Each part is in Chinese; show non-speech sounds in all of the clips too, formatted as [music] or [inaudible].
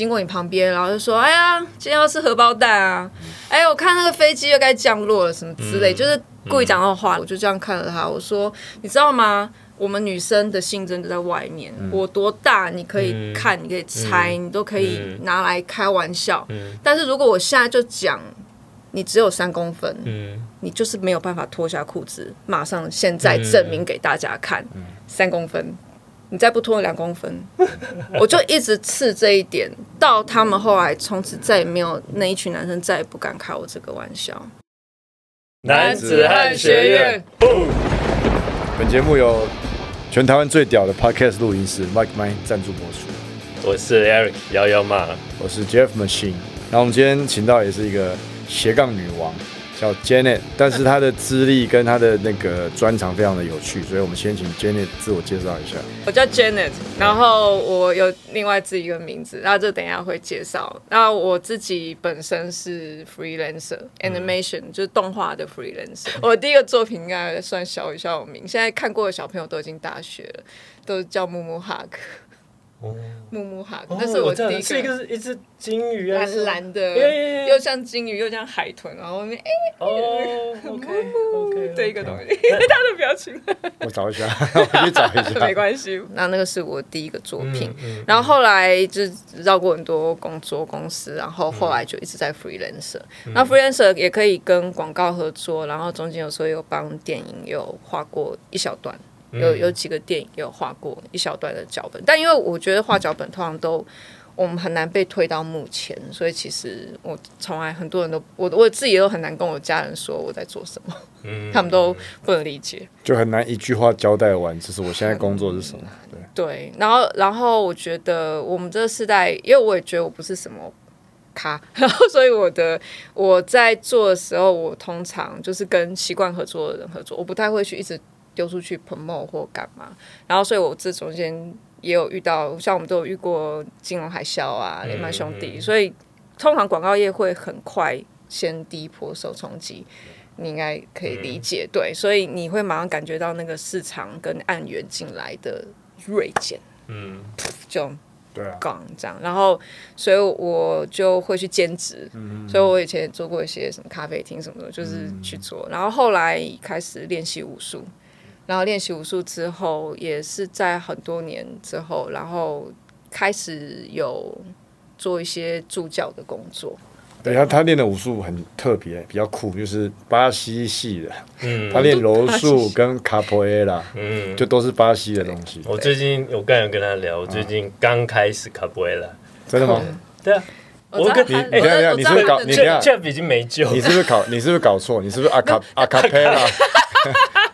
经过你旁边，然后就说：“哎呀，今天要吃荷包蛋啊！哎，我看那个飞机又该降落了，什么之类，就是故意讲的话。”我就这样看着他，我说：“你知道吗？我们女生的性征都在外面，我多大你可以看，你可以猜，你都可以拿来开玩笑。但是如果我现在就讲，你只有三公分，你就是没有办法脱下裤子，马上现在证明给大家看，三公分。”你再不脱两公分，[laughs] 我就一直刺这一点，到他们后来从此再也没有那一群男生再也不敢开我这个玩笑。男子汉学院，本节目由全台湾最屌的 Podcast 录音室 Mike Mike 赞助播出。我是 Eric 幺幺嘛，我是 Jeff Machine。然后我们今天请到也是一个斜杠女王。叫 Janet，但是她的资历跟她的那个专长非常的有趣，所以我们先请 Janet 自我介绍一下。我叫 Janet，然后我有另外自己一个名字，然后这等一下会介绍。那我自己本身是 freelancer，animation 就是动画的 freelancer。我第一个作品应该算小有小有名，现在看过的小朋友都已经大学了，都叫木木哈克。木木哈，那是我第一个，是一个一只金鱼啊，蓝蓝的，又像金鱼又像海豚，然后面哎，哦，[laughs] OK OK，这一个东西，他的表情，[laughs] 我找一下，[laughs] 我去找一下，没关系。那那个是我第一个作品，然后后来就绕过很多工作公司，然后后来就一直在 freelancer。那 freelancer 也可以跟广告合作，然后中间有时候有帮电影有画过一小段。有有几个电影有画过一小段的脚本，但因为我觉得画脚本通常都我们很难被推到目前，所以其实我从来很多人都我我自己都很难跟我家人说我在做什么，他们都不能理解，就很难一句话交代完，就是我现在工作是什么。对对，然后然后我觉得我们这个时代，因为我也觉得我不是什么咖，[laughs] 然后所以我的我在做的时候，我通常就是跟习惯合作的人合作，我不太会去一直。丢出去 promote 或干嘛，然后所以我这中间也有遇到，像我们都有遇过金融海啸啊，雷曼兄弟，所以通常广告业会很快先第一波受冲击，你应该可以理解，对，所以你会马上感觉到那个市场跟案源进来的锐减，嗯，就对啊，杠这样，然后所以我就会去兼职，所以我以前做过一些什么咖啡厅什么的，就是去做，然后后来开始练习武术。然后练习武术之后，也是在很多年之后，然后开始有做一些助教的工作。对，他他练的武术很特别，比较酷，就是巴西系的。嗯，他练柔术跟卡普埃拉，嗯，就都是巴西的东西。我最近我刚有跟他聊，我最近刚开始卡普埃拉。真的吗？对啊，我跟你，你看，你是不是搞？你看，这已经没救。你是不是搞？你是不是搞错？你是不是阿卡阿卡佩拉？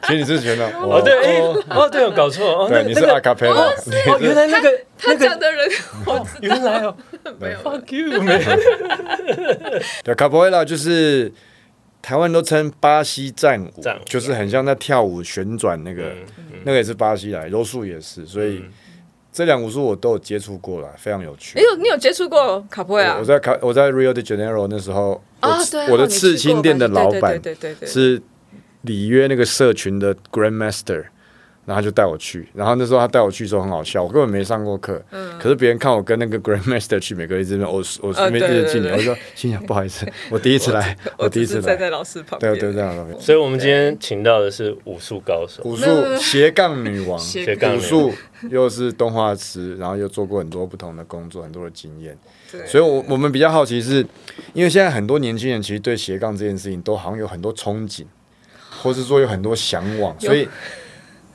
其实你是觉得哦对哎哦对，有搞错哦，对，你是阿卡佩拉哦，原来那个他讲的人，[laughs] 原来哦，[laughs] 没有，fuck you，[laughs] 没有，对，卡普埃拉就是台湾都称巴西战舞，就是很像在跳舞旋转那个，那个也是巴西来，柔术也是，所以这两武术我都有接触过了，非常有趣。你有你有接触过卡普埃拉？我在卡我在 Rio de Janeiro 那时候，啊对，我的刺青店的老板，对对对，是。里约那个社群的 Grandmaster，然后他就带我去，然后那时候他带我去的时候很好笑，我根本没上过课，嗯。可是别人看我跟那个 Grandmaster 去每个一直我我随便一直敬礼，我说心想不好意思，我第一次来，[laughs] 我第一次站在老师旁边，对对这样所以我们今天请到的是武术高手，武术斜杠女王，[laughs] 斜杠武术又是动画师，然后又做过很多不同的工作，很多的经验，所以我我们比较好奇是，因为现在很多年轻人其实对斜杠这件事情都好像有很多憧憬。或是说有很多向往，所以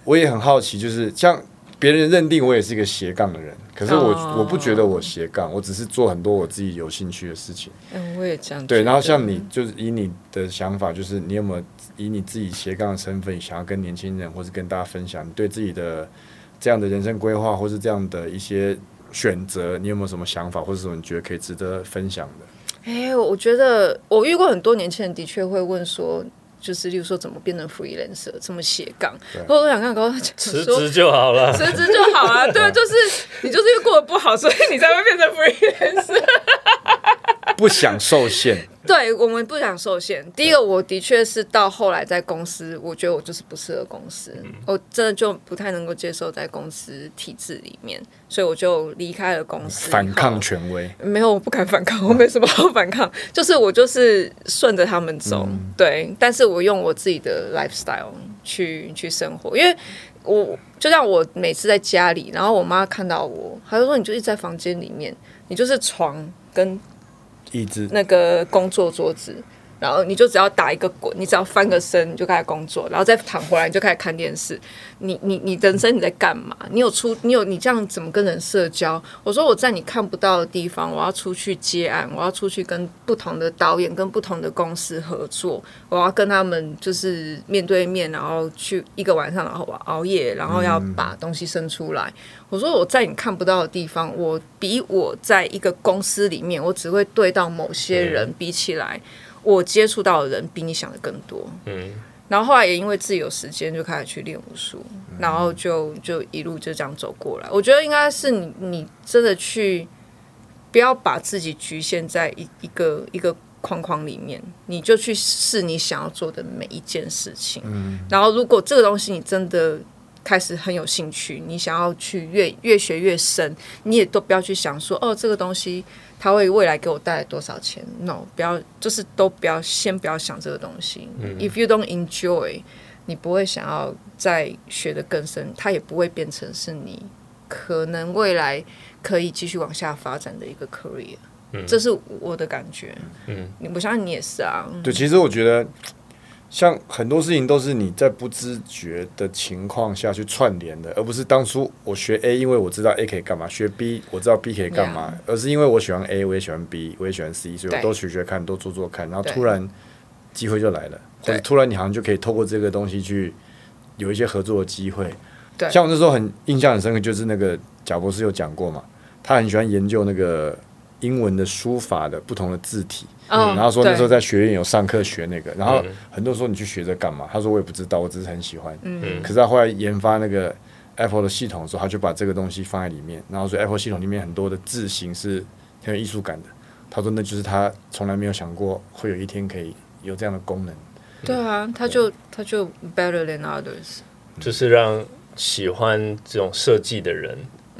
我也很好奇，就是像别人认定我也是一个斜杠的人，可是我我不觉得我斜杠，我只是做很多我自己有兴趣的事情。嗯，我也这样。对，然后像你，就是以你的想法，就是你有没有以你自己斜杠的身份，想要跟年轻人或是跟大家分享你对自己的这样的人生规划，或是这样的一些选择，你有没有什么想法，或者什么你觉得可以值得分享的？哎，我觉得我遇过很多年轻人，的确会问说。就是，例如说怎么变成 freelancer，怎么斜杠，我都想看，高辞职就好了，辞职就好啊。对，就是你就是因为过得不好，所以你才会变成 freelancer，不想受限。对我们不想受限。第一个，我的确是到后来在公司，我觉得我就是不适合公司，我真的就不太能够接受在公司体制里面，所以我就离开了公司。反抗权威？没有，我不敢反抗，我没什么好反抗，[laughs] 就是我就是顺着他们走。对，但是我用我自己的 lifestyle 去去生活，因为我就像我每次在家里，然后我妈看到我，她就说：“你就一直在房间里面，你就是床跟。”椅子，那个工作桌子，然后你就只要打一个滚，你只要翻个身，你就开始工作，然后再躺回来，你就开始看电视。你你你人生你在干嘛？你有出你有你这样怎么跟人社交？我说我在你看不到的地方，我要出去接案，我要出去跟不同的导演、跟不同的公司合作，我要跟他们就是面对面，然后去一个晚上，然后熬夜，然后要把东西生出来。我说我在你看不到的地方，我比我在一个公司里面，我只会对到某些人比起来，我接触到的人比你想的更多。嗯。然后后来也因为自己有时间，就开始去练武术，然后就就一路就这样走过来。我觉得应该是你你真的去，不要把自己局限在一一个一个框框里面，你就去试你想要做的每一件事情。嗯，然后如果这个东西你真的开始很有兴趣，你想要去越越学越深，你也都不要去想说哦这个东西。他会未来给我带来多少钱？No，不要，就是都不要，先不要想这个东西。If you don't enjoy，你不会想要再学的更深，它也不会变成是你可能未来可以继续往下发展的一个 career。嗯这是我的感觉。嗯，我相信你也是啊。对，其实我觉得。像很多事情都是你在不知觉的情况下去串联的，而不是当初我学 A，因为我知道 A 可以干嘛；学 B，我知道 B 可以干嘛，而是因为我喜欢 A，我也喜欢 B，我也喜欢 C，所以我都学学看，都做做看，然后突然机会就来了，或者突然你好像就可以透过这个东西去有一些合作的机会。对，像我那时候很印象很深刻，就是那个贾博士有讲过嘛，他很喜欢研究那个。英文的书法的不同的字体，嗯然后说那时候在学院有上课学那个，然后很多说你去学这干嘛？他说我也不知道，我只是很喜欢。嗯可是他后来研发那个 Apple 的系统的时候，他就把这个东西放在里面，然后说 Apple 系统里面很多的字形是很有艺术感的。他说那就是他从来没有想过会有一天可以有这样的功能。对啊，他就他就 better than others，就是让喜欢这种设计的人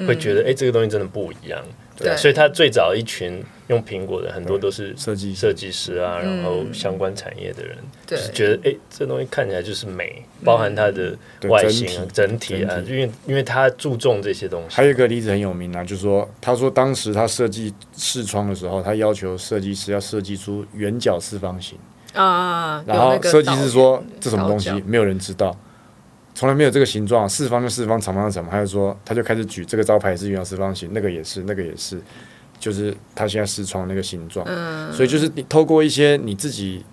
会觉得，哎，这个东西真的不一样。对，所以他最早一群用苹果的很多都是设计设计师啊，然后相关产业的人，就是觉得哎，这东西看起来就是美，包含它的外形啊、整体啊，因为因为他注重这些东西。还有一个例子很有名啊，就是说，他说当时他设计视窗的时候，他要求设计师要设计出圆角四方形。啊，然后设计师说这什么东西，没有人知道。从来没有这个形状，四方就四方，长方是长方。他就说，他就开始举这个招牌是圆角四方形，那个也是，那个也是，就是他现在视窗那个形状。嗯，所以就是你透过一些你自己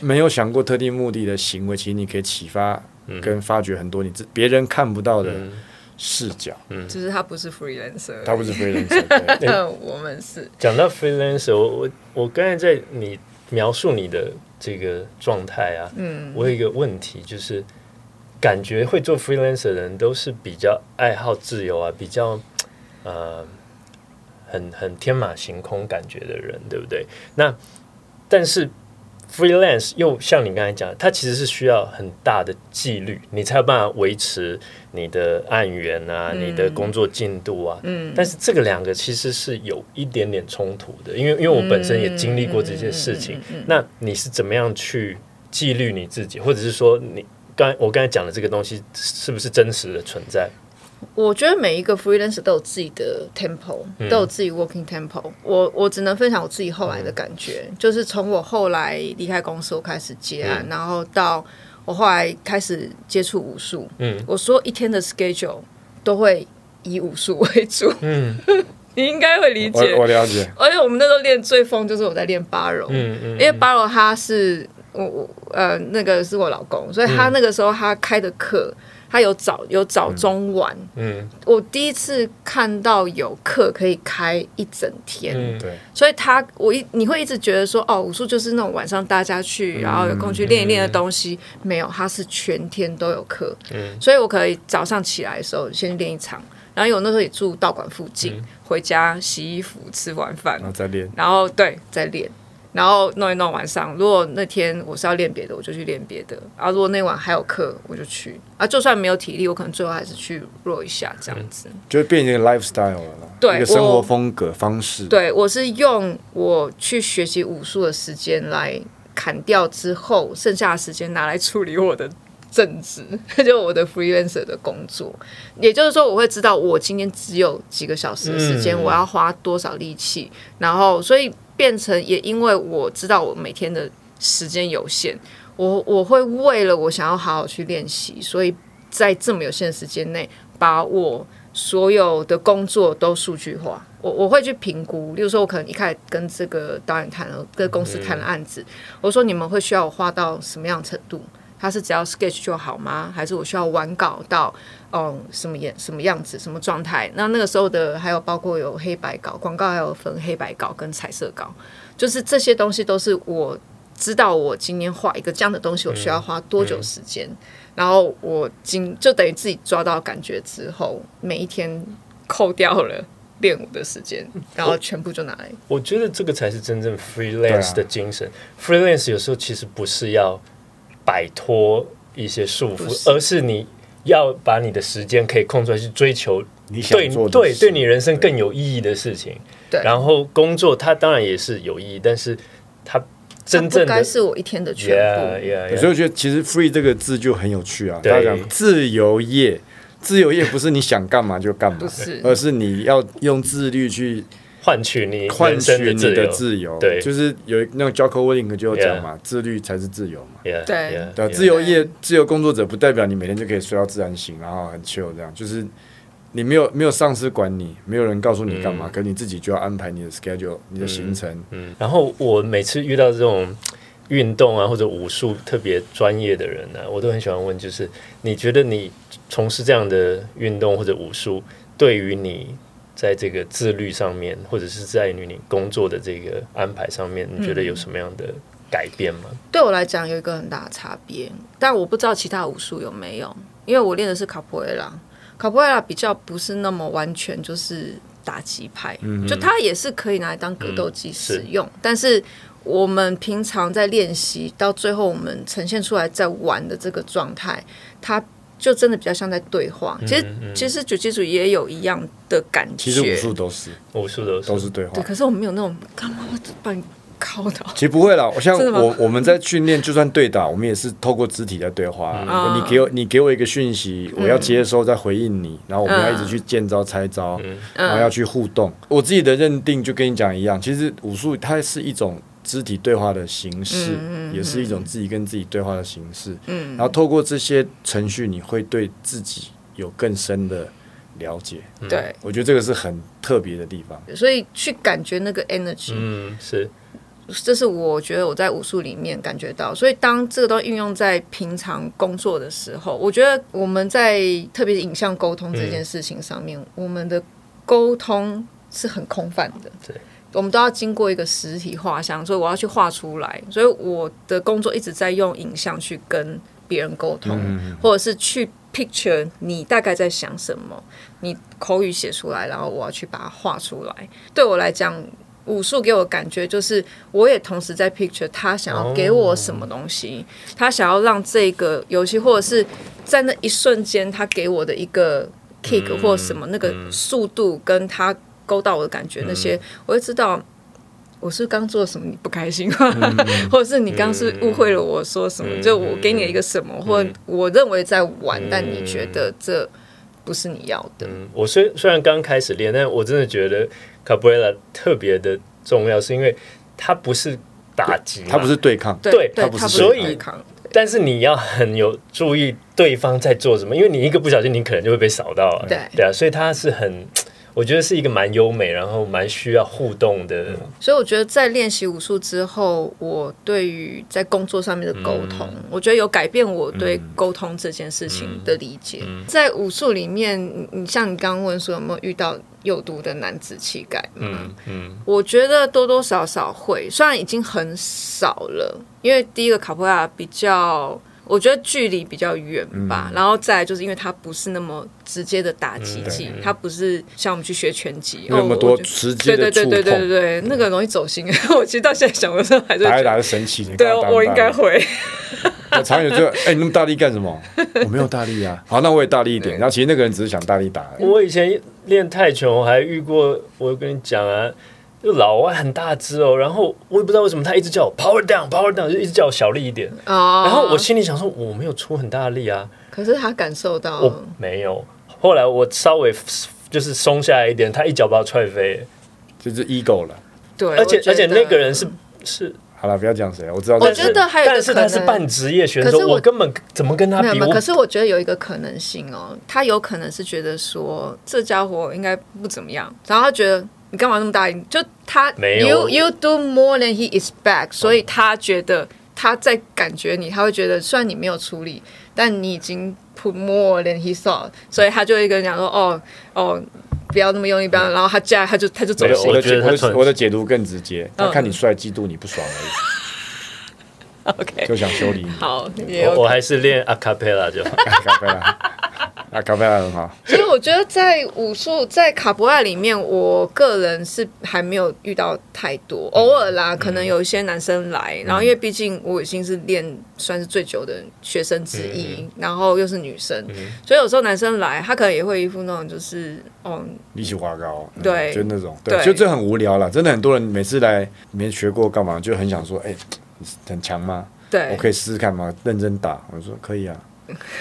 没有想过特定目的的行为，其实你可以启发跟发掘很多你自别人看不到的视角。嗯，就是他不是 freelancer，他不是 freelancer，[laughs] 那我们是。讲到 freelancer，我我我刚才在你描述你的这个状态啊，嗯，我有一个问题就是。感觉会做 freelancer 的人都是比较爱好自由啊，比较呃很很天马行空感觉的人，对不对？那但是 freelance 又像你刚才讲，它其实是需要很大的纪律，你才有办法维持你的案源啊，你的工作进度啊。嗯。但是这个两个其实是有一点点冲突的，因为因为我本身也经历过这些事情。那你是怎么样去纪律你自己，或者是说你？刚我刚才讲的这个东西是不是真实的存在？我觉得每一个 freelancer 都有自己的 tempo，都有自己 working tempo。我我只能分享我自己后来的感觉，就是从我后来离开公司，我开始接案，然后到我后来开始接触武术。嗯，我说一天的 schedule 都会以武术 [laughs] 为主。嗯，[laughs] 你应该会理解，我了解。而且我们那时候练最疯，就是我在练八柔。嗯嗯，因为八柔它是。我我呃，那个是我老公，所以他那个时候他开的课，他有早有早中晚。嗯，我第一次看到有课可以开一整天。嗯，对。所以他我一你会一直觉得说，哦，武术就是那种晚上大家去，然后有空去练一练的东西。没有，他是全天都有课。嗯，所以我可以早上起来的时候先练一场，然后有那时候也住道馆附近，回家洗衣服，吃完饭，然后再练，然后对再练。然后弄一弄晚上，如果那天我是要练别的，我就去练别的；啊，如果那晚还有课，我就去。啊，就算没有体力，我可能最后还是去弱一下，这样子。就变成一个 lifestyle 了，对，一个生活风格方式。对，我是用我去学习武术的时间来砍掉之后，剩下的时间拿来处理我的。正职就我的 freelancer 的工作，也就是说，我会知道我今天只有几个小时的时间，我要花多少力气，然后所以变成也因为我知道我每天的时间有限，我我会为了我想要好好去练习，所以在这么有限的时间内，把我所有的工作都数据化。我我会去评估，例如说，我可能一开始跟这个导演谈了，跟公司谈了案子，我说你们会需要我画到什么样程度？他是只要 sketch 就好吗？还是我需要完稿到嗯什么样什么样子什么状态？那那个时候的还有包括有黑白稿，广告还有分黑白稿跟彩色稿，就是这些东西都是我知道我今天画一个这样的东西，我需要花多久时间？然后我今就等于自己抓到感觉之后，每一天扣掉了练舞的时间，然后全部就拿来。我觉得这个才是真正 freelance 的精神。freelance 有时候其实不是要。摆脱一些束缚，而是你要把你的时间可以空出来去追求你想做对对你人生更有意义的事情。对，然后工作它当然也是有意义，但是它真正该是我一天的全部。所以我觉得其实 “free” 这个字就很有趣啊。大家讲自由业，自由业不是你想干嘛就干嘛，而是你要用自律去。换取你换取你的自由，对，就是有那个 Jocko Willink 就有讲嘛，自律才是自由嘛。对。对，自由业、自由工作者不代表你每天就可以睡到自然醒，然后很 chill 这样，就是你没有没有上司管你，没有人告诉你干嘛，可你自己就要安排你的 schedule、你的行程。嗯，然后我每次遇到这种运动啊或者武术特别专业的人呢，我都很喜欢问，就是你觉得你从事这样的运动或者武术，对于你？在这个自律上面，或者是在于你工作的这个安排上面，你觉得有什么样的改变吗？对我来讲，有一个很大的差别，但我不知道其他武术有没有，因为我练的是卡普埃拉，卡普埃拉比较不是那么完全就是打击派，就它也是可以拿来当格斗技使用，但是我们平常在练习到最后，我们呈现出来在玩的这个状态，它。就真的比较像在对话，其实其实九基组也有一样的感觉。其实武术都是武术都是都是对话。对，可是我们没有那种干嘛把你敲倒。其实不会啦，我像我我们在训练，就算对打，我们也是透过肢体在对话。你给我你给我一个讯息，我要接收再回应你，然后我们要一直去见招拆招，然后要去互动。我自己的认定就跟你讲一样，其实武术它是一种。肢体对话的形式，也是一种自己跟自己对话的形式。嗯然后透过这些程序，你会对自己有更深的了解。对，我觉得这个是很特别的地方。所以去感觉那个 energy，嗯，是，这是我觉得我在武术里面感觉到。所以当这个都运用在平常工作的时候，我觉得我们在特别是影像沟通这件事情上面，我们的沟通是很空泛的。对。我们都要经过一个实体画像，所以我要去画出来。所以我的工作一直在用影像去跟别人沟通，或者是去 picture 你大概在想什么，你口语写出来，然后我要去把它画出来。对我来讲，武术给我感觉就是，我也同时在 picture 他想要给我什么东西，他想要让这个游戏，或者是在那一瞬间，他给我的一个 kick 或什么那个速度跟他。勾到我的感觉，那些我会知道，我是刚做什么你不开心，[laughs] 或者是你刚是误会了我说什么，就我给你一个什么，或我认为在玩，但你觉得这不是你要的。我虽虽然刚开始练，但我真的觉得卡布雷拉特别的重要，是因为它不是打击，它不是对抗，对，它不是所以，但是你要很有注意对方在做什么，因为你一个不小心，你可能就会被扫到，对。对啊，所以它是很。我觉得是一个蛮优美，然后蛮需要互动的。所以我觉得在练习武术之后，我对于在工作上面的沟通，我觉得有改变我对沟通这件事情的理解。在武术里面，你像你刚刚问说有没有遇到有毒的男子气概？嗯嗯，我觉得多多少少会，虽然已经很少了，因为第一个卡普亚比较。我觉得距离比较远吧，然后再就是因为它不是那么直接的打击技，它不是像我们去学拳击那么多直接的对对对对对对，那个容易走心。[laughs] 我其实到现在想的时候还是打一打是神奇的，对我应该会。我常有就哎，你那么大力干什么？[laughs] 我没有大力啊。好，那我也大力一点。然后其实那个人只是想大力打。我以前练泰拳，我还遇过，我跟你讲啊。就老外很大只哦，然后我也不知道为什么他一直叫我 power down power down，就一直叫我小力一点。哦。然后我心里想说，我没有出很大的力啊。可是他感受到。我没有。后来我稍微就是松下来一点，他一脚把我踹飞，就是 ego 了。对。而且而且那个人是是好了，不要讲谁，我知道。我觉得还有但是他是半职业选手，我根本怎么跟他比？可是我觉得有一个可能性哦，他有可能是觉得说这家伙应该不怎么样，然后他觉得。你干嘛那么大？就他，you you do more than he expect，所以他觉得他在感觉你，他会觉得虽然你没有处理，但你已经 put more than he thought，所以他就会跟人讲说，哦哦，不要那么用力，不要。然后他接下来他就他就走。我的解我的解读更直接，他看你帅，嫉妒你不爽而已。[laughs] OK，就想修理你。好，我我还是练阿卡贝拉就好。阿卡贝拉。啊，卡布拉很好。其实我觉得在武术在卡布拉里面，我个人是还没有遇到太多，偶尔啦，可能有一些男生来，然后因为毕竟我已经是练算是最久的学生之一，然后又是女生，所以有时候男生来，他可能也会一副那种就是哦，力气花高，对，就那种，对，就这很无聊了。真的很多人每次来没学过干嘛，就很想说，哎，很强吗？对，我可以试试看吗？认真打，我说可以啊，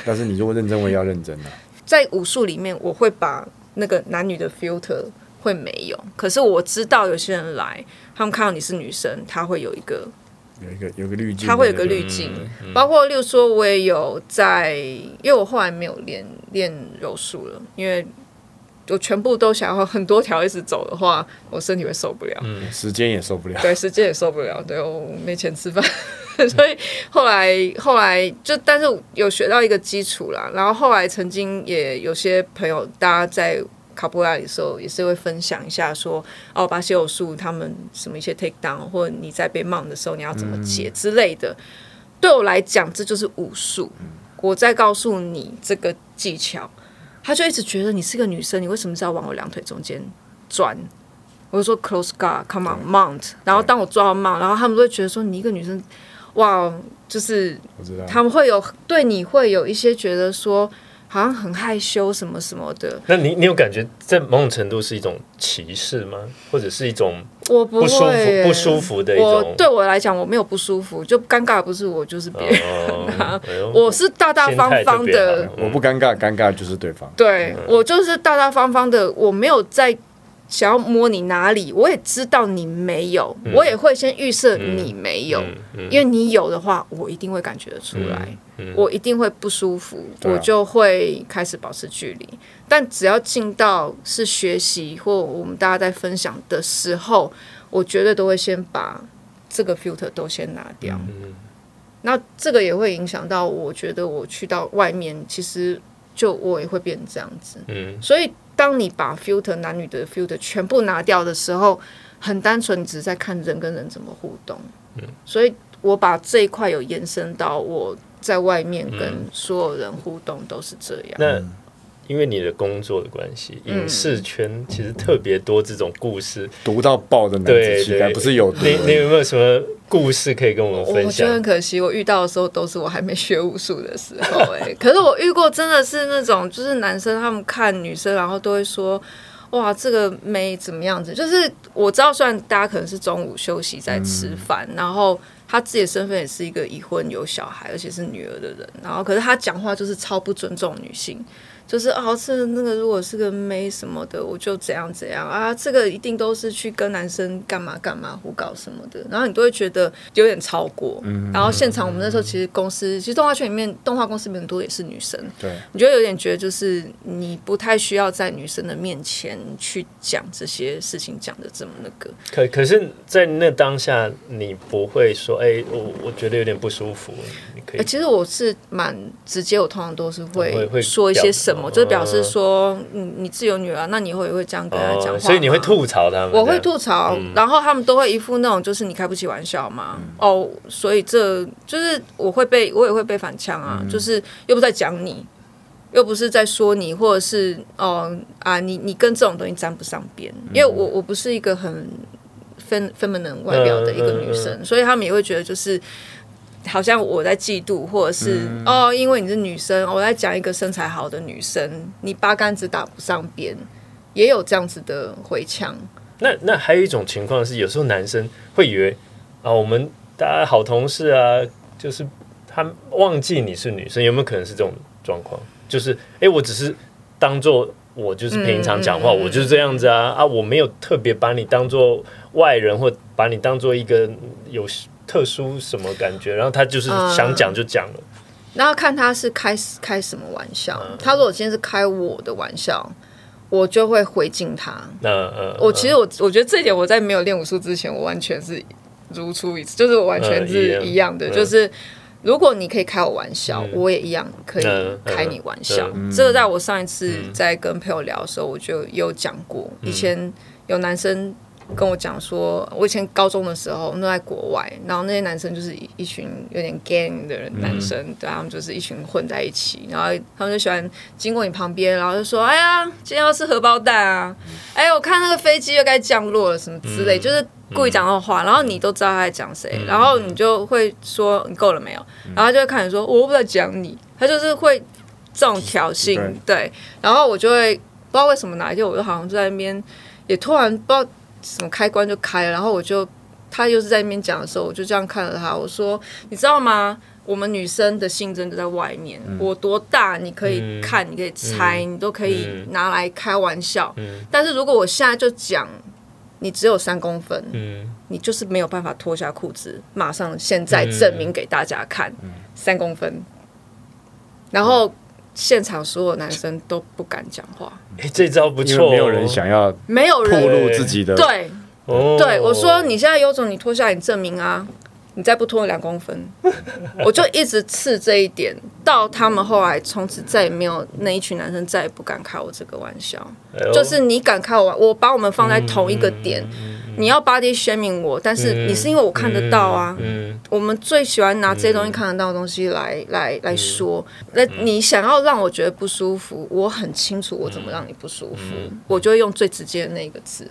但是你如果认真，我也要认真啊。在武术里面，我会把那个男女的 filter 会没有，可是我知道有些人来，他们看到你是女生，他会有一个有一个有个滤镜，他会有个滤镜。包括例如说，我也有在，因为我后来没有练练柔术了，因为我全部都想要很多条一直走的话，我身体会受不了，嗯。时间也受不了，对，时间也受不了，对我没钱吃饭。[laughs] 所以后来后来就，但是有学到一个基础啦。然后后来曾经也有些朋友，大家在卡布拉里的时候，也是会分享一下说，哦，巴西柔术他们什么一些 take down，或者你在被骂的时候，你要怎么解之类的。对我来讲，这就是武术。我在告诉你这个技巧，他就一直觉得你是个女生，你为什么要往我两腿中间钻？我就说 close guard，come on mount。然后当我抓到 mount，然后他们都会觉得说，你一个女生。哇，就是他们会有对你会有一些觉得说好像很害羞什么什么的。那你你有感觉在某种程度是一种歧视吗？或者是一种我不舒服不舒服的一种？对我来讲我没有不舒服，就尴尬不是我就是别人。[laughs] 我是大大方方的，我不尴尬，尴尬就是对方。对我就是大大方方的，我没有在。想要摸你哪里，我也知道你没有，我也会先预设你没有，因为你有的话，我一定会感觉得出来，我一定会不舒服，我就会开始保持距离。但只要进到是学习或我们大家在分享的时候，我绝对都会先把这个 filter 都先拿掉。那这个也会影响到，我觉得我去到外面，其实就我也会变这样子。嗯，所以。当你把 filter 男女的 filter 全部拿掉的时候，很单纯，只是在看人跟人怎么互动。嗯，所以我把这一块有延伸到我在外面跟所有人互动都是这样。那因为你的工作的关系，影视圈其实特别多这种故事，读到爆的男子气概，不是有？你你有没有什么故事可以跟我们分享？我觉得很可惜，我遇到的时候都是我还没学武术的时候。哎，[laughs] 可是我遇过真的是那种，就是男生他们看女生，然后都会说：“哇，这个妹怎么样子？”就是我知道，虽然大家可能是中午休息在吃饭，然后他自己的身份也是一个已婚有小孩，而且是女儿的人，然后可是他讲话就是超不尊重女性。就是哦，是那个，如果是个妹什么的，我就怎样怎样啊，这个一定都是去跟男生干嘛干嘛胡搞什么的，然后你都会觉得有点超过。嗯。然后现场我们那时候其实公司，其实动画圈里面动画公司里面很多也是女生。对。你觉得有点觉得就是你不太需要在女生的面前去讲这些事情，讲的这么那个。可可是，在那当下，你不会说，哎，我我觉得有点不舒服。你可以。其实我是蛮直接，我通常都是会说一些什什么，就表示说，你你自有女儿，那你以后也会这样跟他讲话，所以你会吐槽他们，我会吐槽，然后他们都会一副那种就是你开不起玩笑嘛，哦，所以这就是我会被我也会被反呛啊，就是又不在讲你。又不是在说你，或者是哦啊，你你跟这种东西沾不上边，因为我我不是一个很分分门能外表的一个女生，所以他们也会觉得就是好像我在嫉妒，或者是哦，因为你是女生，我在讲一个身材好的女生，你八竿子打不上边，也有这样子的回呛。那那还有一种情况是，有时候男生会以为啊，我们大家好同事啊，就是他忘记你是女生，有没有可能是这种状况？就是，哎，我只是当做我就是平常讲话，我就是这样子啊啊，我没有特别把你当做外人，或把你当做一个有特殊什么感觉，然后他就是想讲就讲了。然后看他是开开什么玩笑，他如果今天是开我的玩笑，我就会回敬他。嗯嗯，我其实我我觉得这一点我在没有练武术之前，我完全是如出一辙，就是我完全是一样的，就是。如果你可以开我玩笑，我也一样可以开你玩笑。这个在我上一次在跟朋友聊的时候，我就有讲过。以前有男生跟我讲说，我以前高中的时候都在国外，然后那些男生就是一群有点 gang 的人，男生对他们就是一群混在一起，然后他们就喜欢经过你旁边，然后就说：“哎呀，今天要吃荷包蛋啊！哎，我看那个飞机又该降落了，什么之类，就是。”故意讲那种话，然后你都知道他在讲谁，然后你就会说你够了没有？然后就会看你说我不在讲你，他就是会这种挑衅，对。然后我就会不知道为什么哪一天我就好像就在那边也突然不知道什么开关就开了，然后我就他又是在那边讲的时候，我就这样看着他，我说你知道吗？我们女生的性征就在外面，我多大你可以看，你可以猜，你都可以拿来开玩笑。但是如果我现在就讲。你只有三公分，嗯，你就是没有办法脱下裤子，马上现在证明给大家看，三公分。然后现场所有男生都不敢讲话。哎，这招不错，没有人想要，没有人暴露自己的。对，对，我说你现在有种，你脱下来证明啊。你再不脱两公分，我就一直刺这一点，到他们后来从此再也没有那一群男生再也不敢开我这个玩笑。就是你敢开我，我把我们放在同一个点，你要 body shaming 我，但是你是因为我看得到啊。嗯我们最喜欢拿这些东西看得到的东西来来来说。那你想要让我觉得不舒服，我很清楚我怎么让你不舒服，我就会用最直接的那个字。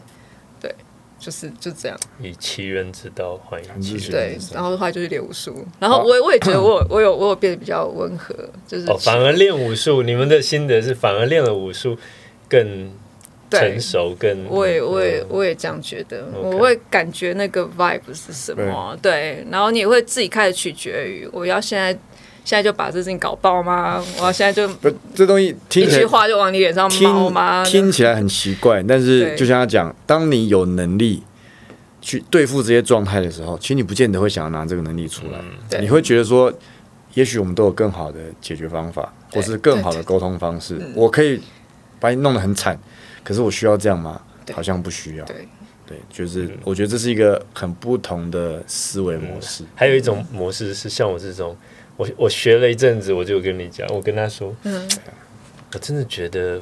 对就是就这样，以其人之道还以其人对，然后的话就是练武术，然后我我也觉得我 [coughs] 我有我有变得比较温和，就是哦，反而练武术，你们的心得是反而练了武术更成熟，跟我也我也我也这样觉得，我会感觉那个 vibe 是什么，对，然后你也会自己开始取决于我要现在。现在就把这事情搞爆吗？[laughs] 我要现在就不，这东西听一句话就往你脸上冒吗？听起来很奇怪，但是就像他讲，当你有能力去对付这些状态的时候，其实你不见得会想要拿这个能力出来。你会觉得说，也许我们都有更好的解决方法，或是更好的沟通方式。我可以把你弄得很惨，可是我需要这样吗？好像不需要。对，对，就是我觉得这是一个很不同的思维模式。还有一种模式是像我这种。我我学了一阵子，我就跟你讲，我跟他说，嗯，我真的觉得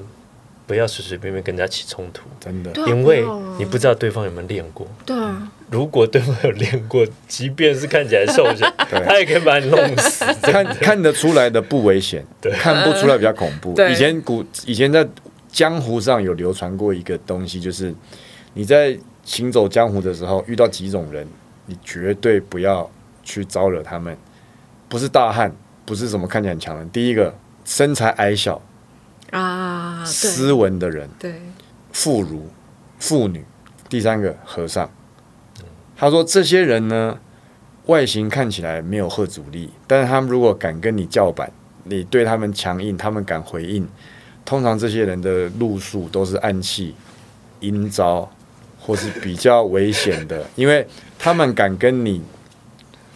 不要随随便便跟人家起冲突，真的，因为你不知道对方有没有练过。对啊，如果对方有练过，即便是看起来瘦小，[laughs] 他也可以把你弄死。看看得出来的不危险，看不出来比较恐怖。以前古以前在江湖上有流传过一个东西，就是你在行走江湖的时候遇到几种人，你绝对不要去招惹他们。不是大汉，不是什么看起来很强的。第一个，身材矮小啊，斯文的人，对，妇孺、妇女。第三个，和尚。他说，这些人呢，外形看起来没有贺阻力，但是他们如果敢跟你叫板，你对他们强硬，他们敢回应。通常这些人的路数都是暗器、阴招，或是比较危险的，因为他们敢跟你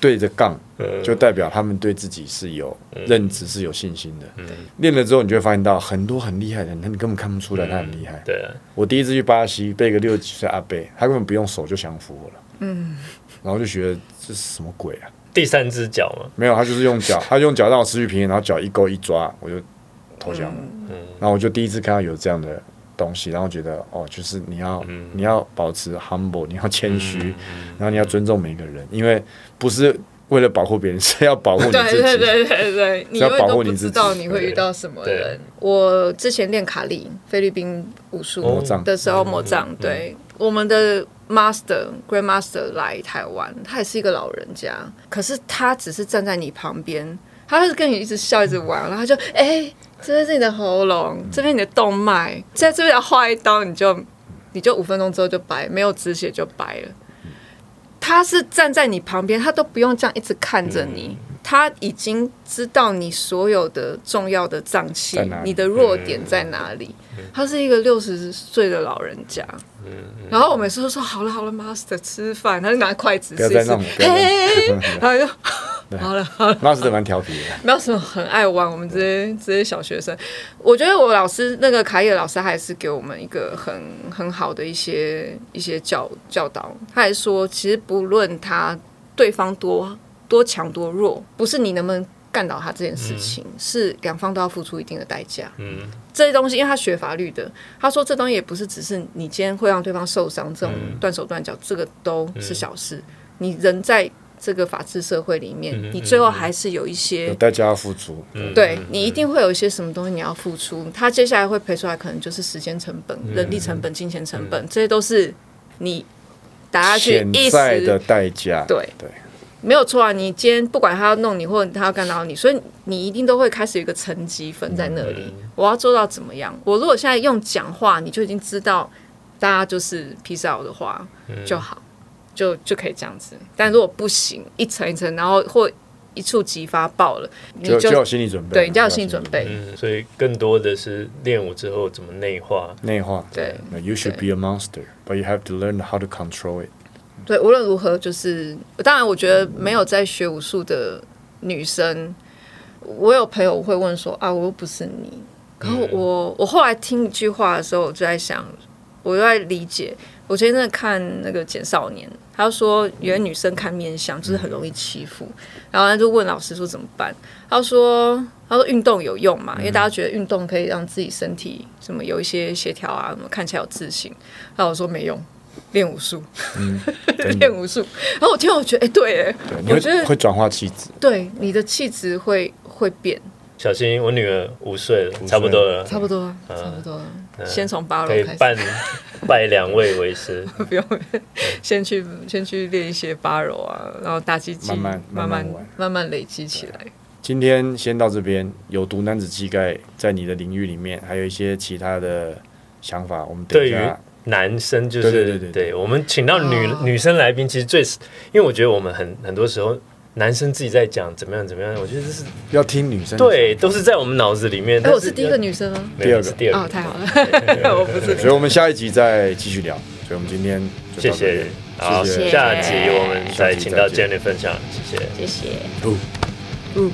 对着杠。就代表他们对自己是有认知、是有信心的。练了之后，你就会发现到很多很厉害的人，你根本看不出来他很厉害。对，我第一次去巴西，被一个六十几岁阿伯，他根本不用手就降服我了。嗯，然后就觉得这是什么鬼啊？第三只脚吗？没有，他就是用脚，他用脚让我失去平衡，然后脚一勾一抓，我就投降了。然后我就第一次看到有这样的东西，然后觉得哦，就是你要你要保持 humble，你要谦虚，然后你要尊重每个人，因为不是。为了保护别人，是要保护你自己。[laughs] 对对对对对，你保护你自己知道你会遇到什么人。我之前练卡利菲律宾武术的时候，魔杖。对，我们的 master grand master 来台湾，他也是一个老人家，可是他只是站在你旁边，他是跟你一直笑一直玩，然后他就哎，这边是你的喉咙，这边你的动脉，在这边要划一刀，你就你就五分钟之后就白，没有止血就白了。他是站在你旁边，他都不用这样一直看着你，他已经知道你所有的重要的脏器，你的弱点在哪里。他是一个六十岁的老人家，然后我每次都说好了好了，master 吃饭，他就拿筷子吃，然后就。好了好了，那是蛮调皮的，没有什么很爱玩。我们这些这些小学生，我觉得我老师那个卡野老师还是给我们一个很很好的一些一些教教导。他还说，其实不论他对方多多强多弱，不是你能不能干倒他这件事情，是两方都要付出一定的代价。嗯，这些东西，因为他学法律的，他说这东西也不是只是你今天会让对方受伤，这种断手断脚，这个都是小事。你人在。这个法治社会里面，你最后还是有一些代价要付出。对你一定会有一些什么东西你要付出，他接下来会赔出来，可能就是时间成本、人力成本、金钱成本，这些都是你打下去一时的代价。对对，没有错啊！你今天不管他要弄你，或者他要干扰你，所以你一定都会开始有一个层级分在那里。我要做到怎么样？我如果现在用讲话，你就已经知道大家就是披萨的话就好。就就可以这样子，但如果不行，一层一层，然后或一触即发爆了，你就有心理准备。对，你就要有心理准备。嗯，所以更多的是练武之后怎么内化。内化。对。You should be a monster, but you have to learn how to control it。对，无论如何，就是当然，我觉得没有在学武术的女生，我有朋友会问说啊，我又不是你。然后我我后来听一句话的时候，我就在想，我就在理解。我前阵看那个简少年。他说，有的女生看面相就是很容易欺负，然后他就问老师说怎么办？他说，他说运动有用嘛，因为大家觉得运动可以让自己身体什么有一些协调啊，什么看起来有自信。然后我说没用，练武术，[laughs] 练武术。然后我听，我觉得哎，对，哎，我觉得会转化气质，对，你的气质会会变。小心，我女儿五岁了，差不多了，差不多，差不多了。先从八楼开始，拜拜两位为师。[laughs] 不用，先去先去练一些八楼啊，然后大肌肌慢慢慢慢慢慢累积起来。今天先到这边，有毒男子气概在你的领域里面，还有一些其他的想法。我们对于男生就是对对对对，我们请到女女生来宾，其实最因为我觉得我们很很多时候。男生自己在讲怎么样怎么样，我觉得这是要听女生对，都是在我们脑子里面。哎，我是第一个女生吗？第二个，第二个哦，太好了，[laughs] 我不是。所以我们下一集再继续聊。所以我们今天谢谢，好，下集我们再请到 Jenny 分享，谢谢，谢谢。嗯嗯。